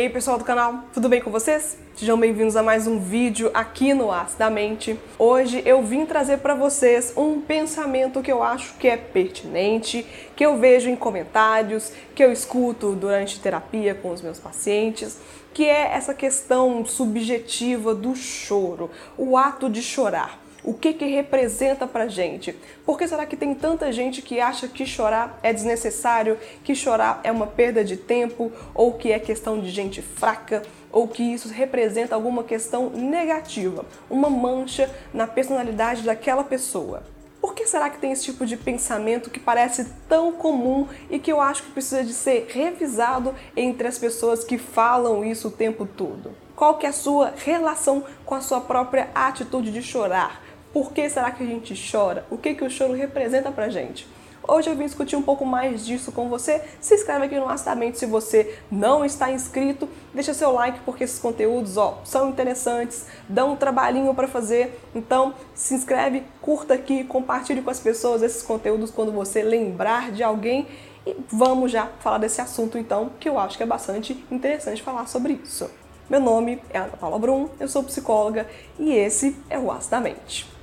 E aí pessoal do canal, tudo bem com vocês? Sejam bem-vindos a mais um vídeo aqui no As da Mente. Hoje eu vim trazer para vocês um pensamento que eu acho que é pertinente, que eu vejo em comentários, que eu escuto durante terapia com os meus pacientes, que é essa questão subjetiva do choro, o ato de chorar. O que que representa pra gente? Por que será que tem tanta gente que acha que chorar é desnecessário, que chorar é uma perda de tempo, ou que é questão de gente fraca, ou que isso representa alguma questão negativa, uma mancha na personalidade daquela pessoa? Por que será que tem esse tipo de pensamento que parece tão comum e que eu acho que precisa de ser revisado entre as pessoas que falam isso o tempo todo? Qual que é a sua relação com a sua própria atitude de chorar? Por que será que a gente chora? O que, que o choro representa pra gente? Hoje eu vim discutir um pouco mais disso com você. Se inscreve aqui no Astamente se você não está inscrito. Deixa seu like porque esses conteúdos ó, são interessantes, dão um trabalhinho para fazer. Então se inscreve, curta aqui, compartilhe com as pessoas esses conteúdos quando você lembrar de alguém. E vamos já falar desse assunto então, que eu acho que é bastante interessante falar sobre isso. Meu nome é Ana Paula Brum, eu sou psicóloga e esse é o Astamente.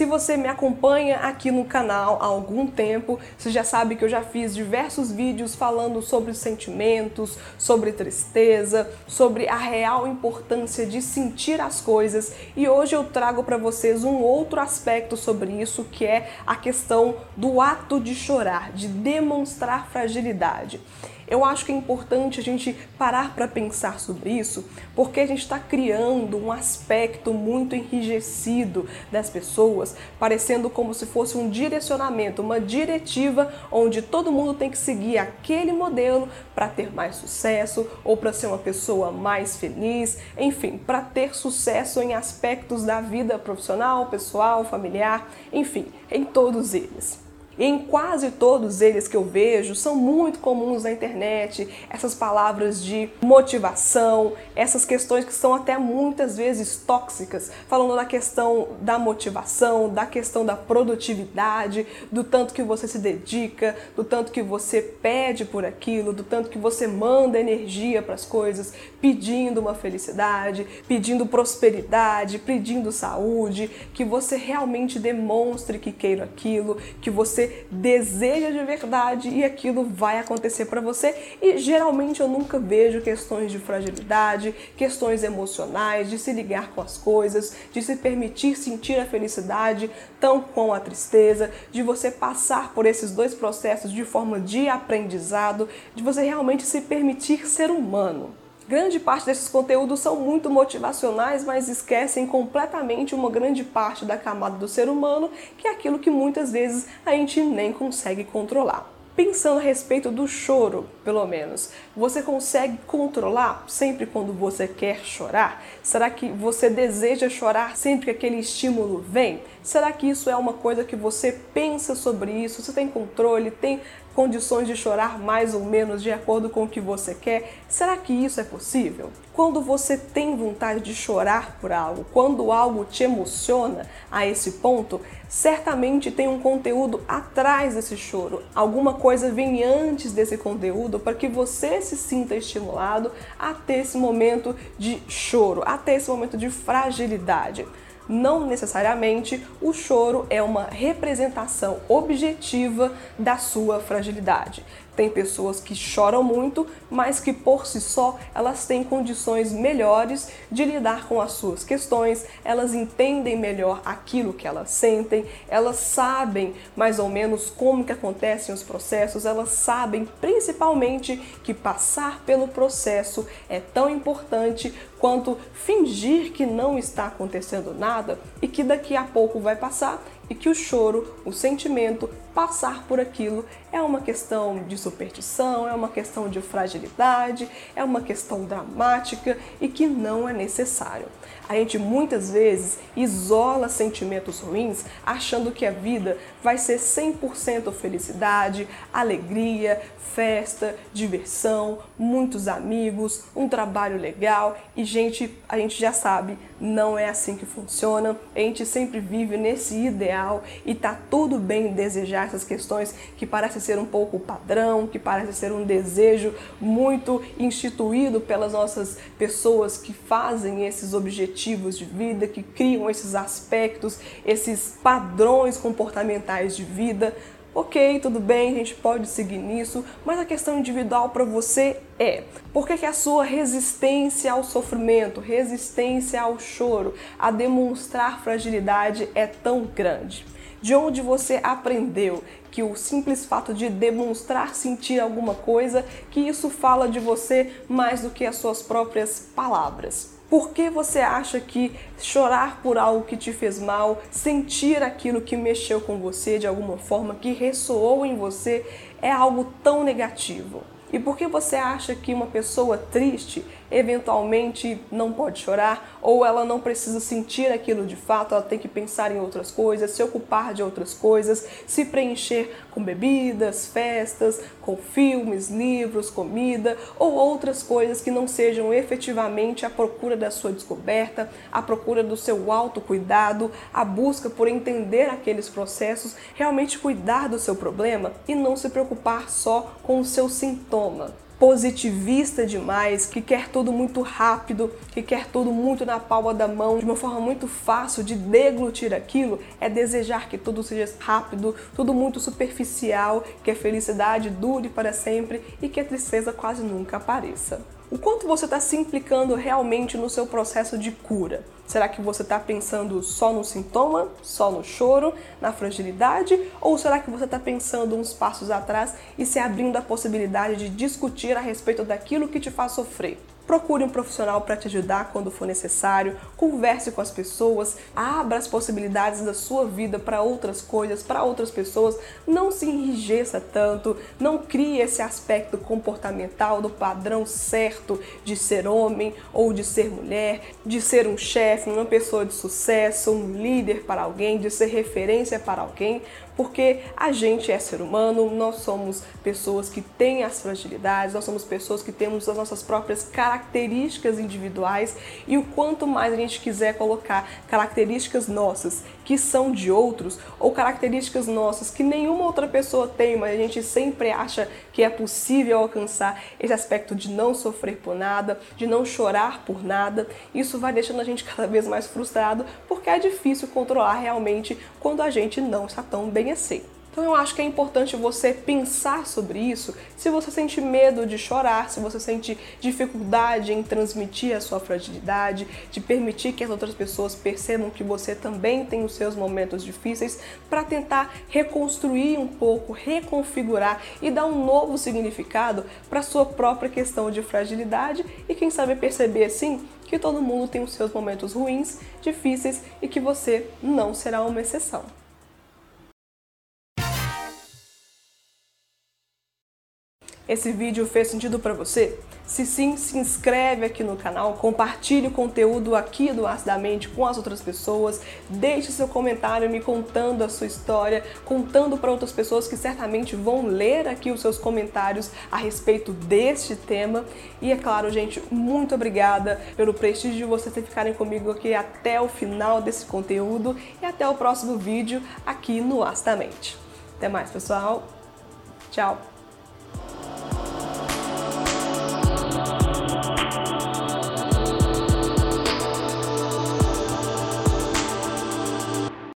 Se você me acompanha aqui no canal há algum tempo, você já sabe que eu já fiz diversos vídeos falando sobre sentimentos, sobre tristeza, sobre a real importância de sentir as coisas e hoje eu trago para vocês um outro aspecto sobre isso que é a questão do ato de chorar, de demonstrar fragilidade. Eu acho que é importante a gente parar para pensar sobre isso, porque a gente está criando um aspecto muito enrijecido das pessoas, parecendo como se fosse um direcionamento, uma diretiva onde todo mundo tem que seguir aquele modelo para ter mais sucesso ou para ser uma pessoa mais feliz, enfim, para ter sucesso em aspectos da vida profissional, pessoal, familiar, enfim, em todos eles. Em quase todos eles que eu vejo são muito comuns na internet, essas palavras de motivação, essas questões que são até muitas vezes tóxicas, falando da questão da motivação, da questão da produtividade, do tanto que você se dedica, do tanto que você pede por aquilo, do tanto que você manda energia para as coisas, pedindo uma felicidade, pedindo prosperidade, pedindo saúde, que você realmente demonstre que queira aquilo, que você deseja de verdade e aquilo vai acontecer para você. E geralmente eu nunca vejo questões de fragilidade, questões emocionais, de se ligar com as coisas, de se permitir sentir a felicidade, tão com a tristeza, de você passar por esses dois processos de forma de aprendizado, de você realmente se permitir ser humano. Grande parte desses conteúdos são muito motivacionais, mas esquecem completamente uma grande parte da camada do ser humano, que é aquilo que muitas vezes a gente nem consegue controlar. Pensando a respeito do choro, pelo menos, você consegue controlar sempre quando você quer chorar? Será que você deseja chorar sempre que aquele estímulo vem? Será que isso é uma coisa que você pensa sobre isso? Você tem controle? Tem condições de chorar mais ou menos de acordo com o que você quer? Será que isso é possível? Quando você tem vontade de chorar por algo, quando algo te emociona a esse ponto, certamente tem um conteúdo atrás desse choro. Alguma coisa vem antes desse conteúdo para que você se sinta estimulado a ter esse momento de choro, a ter esse momento de fragilidade não necessariamente o choro é uma representação objetiva da sua fragilidade. Tem pessoas que choram muito, mas que por si só elas têm condições melhores de lidar com as suas questões, elas entendem melhor aquilo que elas sentem, elas sabem mais ou menos como que acontecem os processos, elas sabem principalmente que passar pelo processo é tão importante quanto fingir que não está acontecendo nada e que daqui a pouco vai passar e que o choro, o sentimento, passar por aquilo é uma questão de superstição, é uma questão de fragilidade, é uma questão dramática e que não é necessário. A gente muitas vezes isola sentimentos ruins achando que a vida vai ser 100% felicidade, alegria, festa, diversão, muitos amigos, um trabalho legal e gente, a gente já sabe, não é assim que funciona. A gente sempre vive nesse ideal e tá tudo bem desejar essas questões que parecem ser um pouco padrão, que parece ser um desejo muito instituído pelas nossas pessoas que fazem esses objetivos de vida, que criam esses aspectos, esses padrões comportamentais de vida. Ok, tudo bem, a gente pode seguir nisso, mas a questão individual para você é: por que, que a sua resistência ao sofrimento, resistência ao choro, a demonstrar fragilidade é tão grande? De onde você aprendeu que o simples fato de demonstrar sentir alguma coisa, que isso fala de você mais do que as suas próprias palavras? Por que você acha que chorar por algo que te fez mal, sentir aquilo que mexeu com você de alguma forma, que ressoou em você, é algo tão negativo? E por que você acha que uma pessoa triste eventualmente não pode chorar ou ela não precisa sentir aquilo de fato, ela tem que pensar em outras coisas, se ocupar de outras coisas, se preencher com bebidas, festas, com filmes, livros, comida ou outras coisas que não sejam efetivamente a procura da sua descoberta, a procura do seu autocuidado, a busca por entender aqueles processos, realmente cuidar do seu problema e não se preocupar só com o seu sintoma positivista demais, que quer tudo muito rápido, que quer tudo muito na palma da mão, de uma forma muito fácil de deglutir aquilo, é desejar que tudo seja rápido, tudo muito superficial, que a felicidade dure para sempre e que a tristeza quase nunca apareça. O quanto você está se implicando realmente no seu processo de cura? Será que você está pensando só no sintoma, só no choro, na fragilidade? Ou será que você está pensando uns passos atrás e se abrindo a possibilidade de discutir a respeito daquilo que te faz sofrer? Procure um profissional para te ajudar quando for necessário, converse com as pessoas, abra as possibilidades da sua vida para outras coisas, para outras pessoas. Não se enrijeça tanto, não crie esse aspecto comportamental do padrão certo de ser homem ou de ser mulher, de ser um chefe, uma pessoa de sucesso, um líder para alguém, de ser referência para alguém, porque a gente é ser humano, nós somos pessoas que têm as fragilidades, nós somos pessoas que temos as nossas próprias características individuais e o quanto mais a gente quiser colocar características nossas que são de outros ou características nossas que nenhuma outra pessoa tem, mas a gente sempre acha que é possível alcançar esse aspecto de não sofrer por nada, de não chorar por nada, isso vai deixando a gente cada vez mais frustrado porque é difícil controlar realmente quando a gente não está tão bem assim. Então eu acho que é importante você pensar sobre isso. Se você sente medo de chorar, se você sente dificuldade em transmitir a sua fragilidade, de permitir que as outras pessoas percebam que você também tem os seus momentos difíceis, para tentar reconstruir um pouco, reconfigurar e dar um novo significado para sua própria questão de fragilidade e quem sabe perceber assim que todo mundo tem os seus momentos ruins, difíceis e que você não será uma exceção. Esse vídeo fez sentido para você? Se sim, se inscreve aqui no canal, compartilhe o conteúdo aqui do Acidamente com as outras pessoas, deixe seu comentário me contando a sua história, contando para outras pessoas que certamente vão ler aqui os seus comentários a respeito deste tema. E é claro, gente, muito obrigada pelo prestígio de vocês ficarem comigo aqui até o final desse conteúdo e até o próximo vídeo aqui no Acidamente. Até mais, pessoal. Tchau.